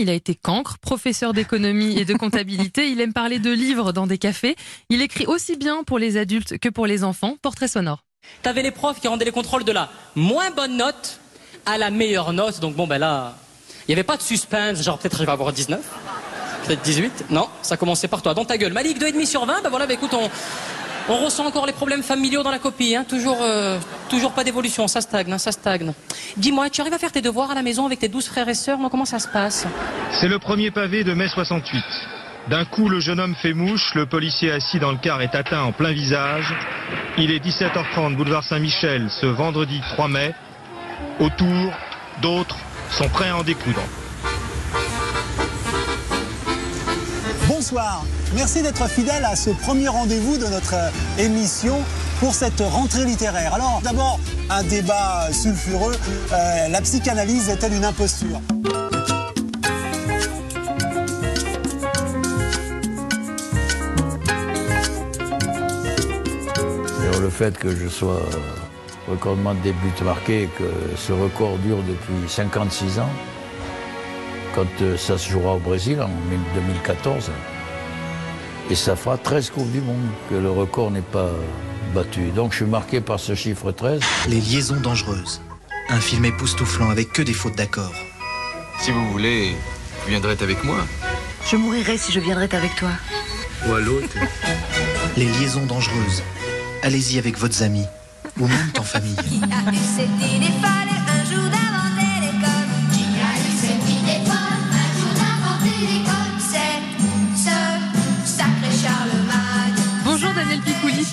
Il a été cancre, professeur d'économie et de comptabilité. Il aime parler de livres dans des cafés. Il écrit aussi bien pour les adultes que pour les enfants. Portrait sonore. T'avais les profs qui rendaient les contrôles de la moins bonne note à la meilleure note. Donc bon, ben là, il n'y avait pas de suspense. Genre peut-être je vais avoir 19, peut-être 18. Non, ça commençait par toi. Dans ta gueule. Malik, 2,5 sur 20. Ben voilà, ben écoute, on, on ressent encore les problèmes familiaux dans la copie. Hein. Toujours, euh, toujours pas d'évolution. Ça stagne, hein, ça stagne. Dis-moi, tu arrives à faire tes devoirs à la maison avec tes douze frères et sœurs? Comment ça se passe? C'est le premier pavé de mai 68. D'un coup, le jeune homme fait mouche, le policier assis dans le car est atteint en plein visage. Il est 17h30, boulevard Saint-Michel, ce vendredi 3 mai. Autour, d'autres sont prêts à en découdre. Bonsoir, merci d'être fidèle à ce premier rendez-vous de notre euh, émission pour cette rentrée littéraire. Alors d'abord, un débat sulfureux, euh, la psychanalyse est-elle une imposture? Le fait que je sois recordement de début marqué et que ce record dure depuis 56 ans, quand euh, ça se jouera au Brésil en 2014, et ça fera 13 Coupes du Monde que le record n'est pas battu. Donc je suis marqué par ce chiffre 13. Les liaisons dangereuses. Un film époustouflant avec que des fautes d'accord. Si vous voulez, vous viendrez avec moi. Je mourirai si je viendrais avec toi. Ou à l'autre. Les liaisons dangereuses. Allez-y avec votre amis ou même en famille.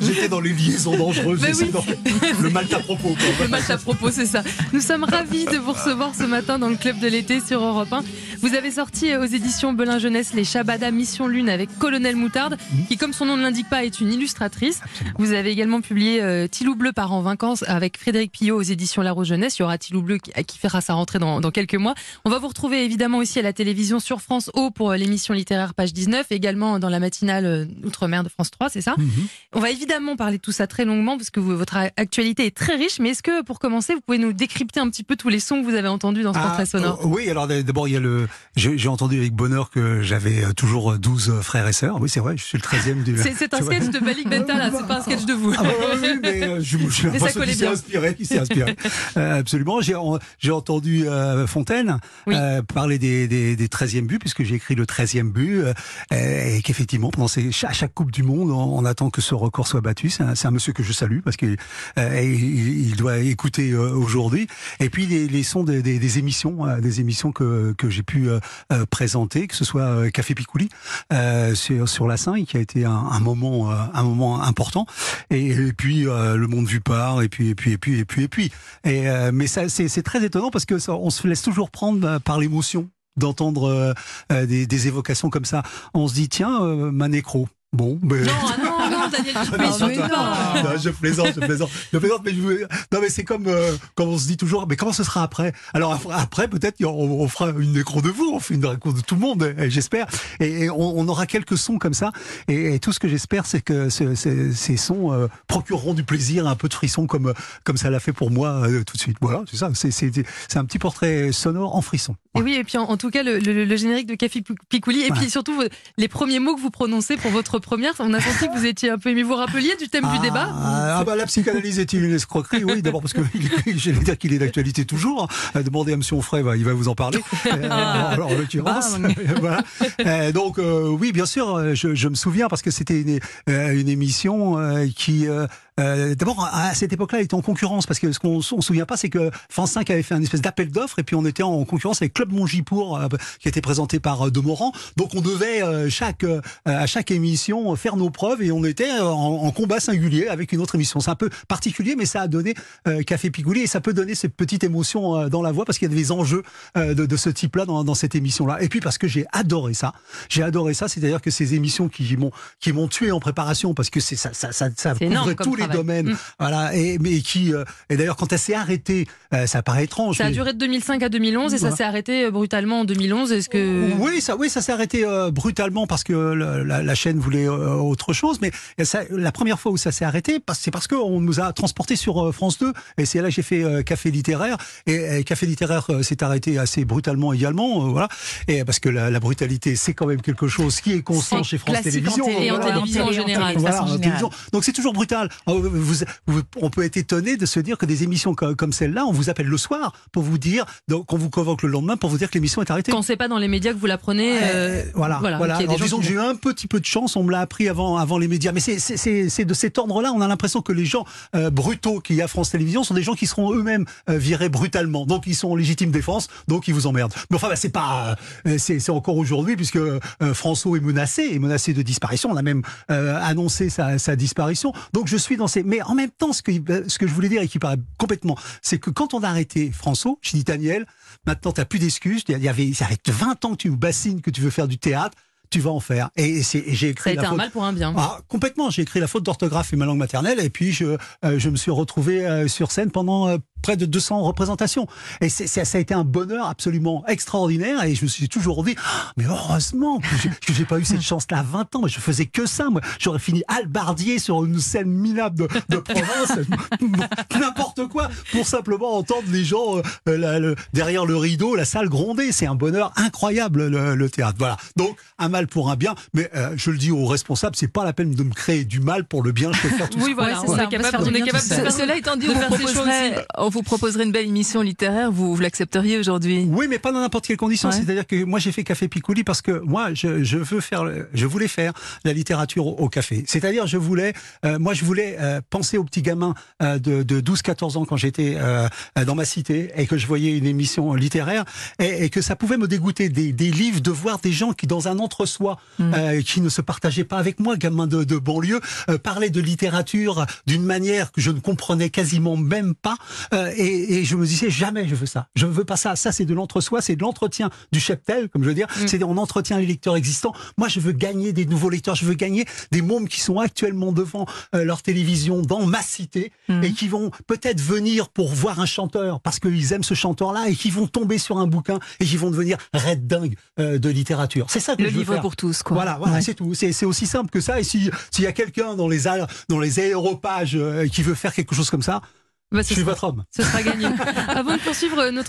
J'étais dans les liaisons dangereuses, oui. dans le mal à propos. Le match à propos, c'est ça. Nous sommes ravis de vous recevoir ce matin dans le club de l'été sur Europe 1. Vous avez sorti euh, aux éditions Belin Jeunesse les Shabada Mission Lune avec Colonel Moutarde, qui, comme son nom ne l'indique pas, est une illustratrice. Vous avez également publié euh, Tilou Bleu part en vacances avec Frédéric Pillot aux éditions La Rose Jeunesse. Il y aura Tilou Bleu qui, qui fera sa rentrée dans, dans quelques mois. On va vous retrouver évidemment aussi à la télévision sur France O pour euh, l'émission littéraire page 19, également dans la matinale euh, Outre-mer de France 3, c'est ça On va évidemment parler de tout ça très longuement parce que vous- votre actualité est très riche. Mais est-ce que, pour commencer, vous pouvez nous décrypter un petit peu tous les sons que vous avez entendus dans ce portrait sonore? euh, oui, alors d'abord, il y a le. J'ai entendu avec bonheur que j'avais euh, toujours 12 frères et sœurs. Oui, c'est vrai, je suis le 13e du. C'est un sketch de Malik Bentala, c'est pas un sketch de vous. Ah, mais euh, je, je Mais ça collait qu'il s'est bien. inspiré, qu'il s'est inspiré. Euh, absolument. J'ai en- j'ai entendu euh, Fontaine Oui. euh, parler des, des, des 13e buts, puisque j'ai écrit le 13e but, euh, et qu'effectivement, pendant ces, à chaque Coupe du Monde, on, on attend que ce record soit battu. C'est un, monsieur que je salue, parce qu'il euh, doit écouter euh, aujourd'hui. Et puis les, sons des, émissions, euh, des émissions que, que j'ai pu présenter, que ce soit Café Picouli sur, sur la 5, qui a été un, moment, un moment important. Et, puis le monde vu par, et puis et puis et puis et puis et puis. Mais ça c'est très étonnant parce que on se laisse toujours prendre par l'émotion d'entendre des, évocations comme ça. On se dit tiens, euh, ma nécro. Bon. Non, ah Daniel, Non, je plaisante, je plaisante, je plaisante, mais je veux- non, mais c'est comme euh, comme on se dit toujours, mais comment ce sera après? Alors après, peut-être on, on fera une nécro de vous, on fait une nécro de tout le monde, euh, j'espère, et, et on, on aura quelques sons comme ça, et, et tout ce que j'espère, c'est que ce- ce- ces sons euh, procureront du plaisir, un peu de frisson, comme comme ça l'a fait pour moi euh, tout de suite. Voilà, c'est ça, c'est un petit portrait sonore en frisson. Et oui, et puis en, en tout cas, le, le- le générique de Café Picouli, et Ouais. puis surtout les premiers mots que vous prononcez pour votre première, on a senti que vous étiez peu ému. Vous vous rappeliez du thème du débat Ah, ah bah la psychanalyse est-il une escroquerie? Oui, d'abord parce que j'allais dire qu'il est d'actualité toujours. Euh, Demandez à Monsieur Onfray, bah, il va vous en parler. Euh, alors, en l'occurrence, Bang. voilà. Euh, donc euh, oui, bien sûr, euh, je, je me souviens parce que c'était une, euh, une émission euh, qui euh, euh, D'abord, à cette époque-là, elle était en concurrence parce que ce qu'on ne se souvient pas, c'est que France 5 avait fait un espèce d'appel d'offres et puis on était en concurrence avec Club Mongipour euh, qui était présenté par euh, Demorand. Donc on devait euh, chaque à chaque émission faire nos preuves et on était en, en combat singulier avec une autre émission. C'est un peu particulier, mais ça a donné Café Pigouli et ça peut donner cette petite émotion dans la voix parce qu'il y a des enjeux de, de ce type-là dans, dans cette émission-là. Et puis parce que j'ai adoré ça, j'ai adoré ça. C'est-à-dire que ces émissions qui m'ont qui m'ont tué en préparation parce que c'est ça ça ça, ça couvrait tous les domaines. Mm. Voilà. Et mais qui euh, et d'ailleurs quand elle s'est arrêtée, euh, ça paraît étrange. Ça a duré de 2005 à 2011 et ça Voilà. s'est arrêté euh, brutalement en 2011. Est-ce que Oui, ça, oui, ça s'est arrêté euh, brutalement parce que la, la chaîne voulait euh, autre chose. Mais ça, la première fois où ça s'est arrêté, c'est parce qu'on nous a transportés sur euh, France 2. Et c'est là que j'ai fait euh, Café littéraire. Et, et Café littéraire euh, s'est arrêté assez brutalement également. euh, voilà. Et parce que la, la brutalité, c'est quand même quelque chose qui est constant chez France classique en Télévisions. télé, Et en Voilà. télévision en général. Voilà, en. Donc c'est toujours brutal. Vous, vous- on peut être étonné de se dire que des émissions comme, comme celle-là, on vous appelle le soir pour vous dire, qu'on vous convoque le lendemain pour vous dire que l'émission est arrêtée. quand c'est pas dans les médias que vous l'apprenez euh, voilà, voilà. Alors, gens disons qui- que j'ai eu un petit peu de chance, on me l'a appris avant, avant les médias. Mais c'est- de cet ordre-là, on a l'impression que les gens euh, brutaux qu'il y a à France Télévisions sont des gens qui seront eux-mêmes euh, virés brutalement. Donc ils sont en légitime défense, donc ils vous emmerdent. Mais enfin, bah, c'est pas, euh, c'est encore aujourd'hui puisque François est menacé, est menacé de disparition. On a même annoncé sa, sa disparition. Donc je suis Mais en même temps, ce que je voulais dire et qui paraît complètement, c'est que quand on a arrêté François, je dis Daniel, maintenant t'as plus d'excuses. Il y avait, ça fait 20 ans que tu nous bassines, que tu veux faire du théâtre. Tu vas en faire. Et, j'ai ça a écrit été la un faute. mal pour un bien. Ah, complètement. J'ai écrit la faute d'orthographe et ma langue maternelle, et puis je, euh, je me suis retrouvé euh, sur scène pendant euh, près de 200 représentations. Et ça a été un bonheur absolument extraordinaire. Et je me suis toujours dit, Ah, mais heureusement que j'ai, pas eu cette chance-là à 20 ans. Mais je faisais que ça. Moi, j'aurais fini albardier sur une scène minable de, de province, n'importe quoi, pour simplement entendre les gens la- le- derrière le rideau, la salle gronder. C'est un bonheur incroyable le, le théâtre. Voilà. Donc un mal pour un bien. Mais euh, je le dis aux responsables, c'est pas la peine de me créer du mal pour le bien. Je peux faire tout Oui, ça. voilà, Ouais, on c'est ça, est capable, on est de faire- Cela étant dit, on vous, proposerait, on vous proposerait une belle émission littéraire, vous, vous l'accepteriez aujourd'hui? Oui, mais pas dans n'importe quelle condition. Ouais. C'est-à-dire que moi, j'ai fait Café Picouli parce que moi, je, je veux faire, je voulais faire la littérature au, au café. C'est-à-dire, je voulais, euh, moi, je voulais euh, penser aux petits gamins euh, de, de 12-14 ans quand j'étais dans ma cité et que je voyais une émission littéraire et, et que ça pouvait me dégoûter des, des livres de voir des gens qui, dans un entre-soi, euh, qui ne se partageaient pas avec moi, gamins de, de banlieue, euh, parlaient de littérature d'une manière que je ne comprenais quasiment même pas. Euh, et, et je me disais jamais je veux ça. Je ne veux pas ça. Ça c'est de l'entre-soi, c'est de l'entretien du cheptel, comme je veux dire. C'est on entretient les lecteurs existants. Moi je veux gagner des nouveaux lecteurs. Je veux gagner des mômes qui sont actuellement devant euh, leur télévision dans ma cité et qui vont peut-être venir pour voir un chanteur parce qu'ils aiment ce chanteur-là et qui vont tomber sur un bouquin et qui vont devenir red dingue de littérature. C'est ça que Le je veux livre faire. pour tous, quoi. Voilà, voilà, Ouais. c'est tout. C'est aussi simple que ça. Et si s'il y a quelqu'un dans les dans les aéropages euh, qui veut faire quelque chose comme ça, Bah, je suis sera- votre homme. Ce sera gagné. Avant de poursuivre notre